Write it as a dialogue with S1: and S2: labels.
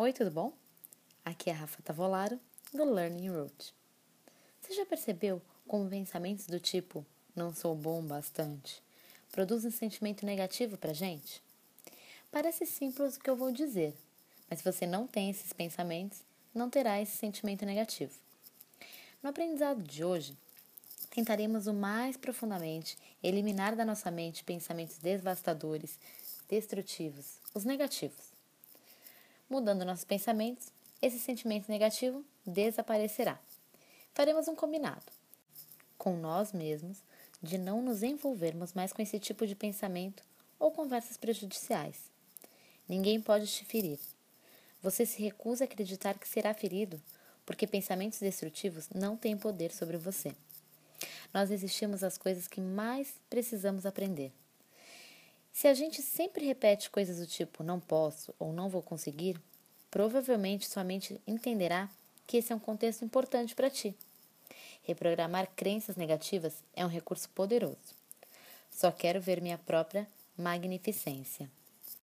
S1: Oi, tudo bom? Aqui é a Rafa Tavolaro, do Learning Road. Você já percebeu como pensamentos do tipo não sou bom bastante produzem um sentimento negativo pra gente? Parece simples o que eu vou dizer, mas se você não tem esses pensamentos, não terá esse sentimento negativo. No aprendizado de hoje, tentaremos o mais profundamente eliminar da nossa mente pensamentos devastadores, destrutivos, os negativos. Mudando nossos pensamentos, esse sentimento negativo desaparecerá. Faremos um combinado com nós mesmos de não nos envolvermos mais com esse tipo de pensamento ou conversas prejudiciais. Ninguém pode te ferir. Você se recusa a acreditar que será ferido porque pensamentos destrutivos não têm poder sobre você. Nós resistimos às coisas que mais precisamos aprender. Se a gente sempre repete coisas do tipo não posso ou não vou conseguir, provavelmente sua mente entenderá que esse é um contexto importante para ti. Reprogramar crenças negativas é um recurso poderoso. Só quero ver minha própria magnificência.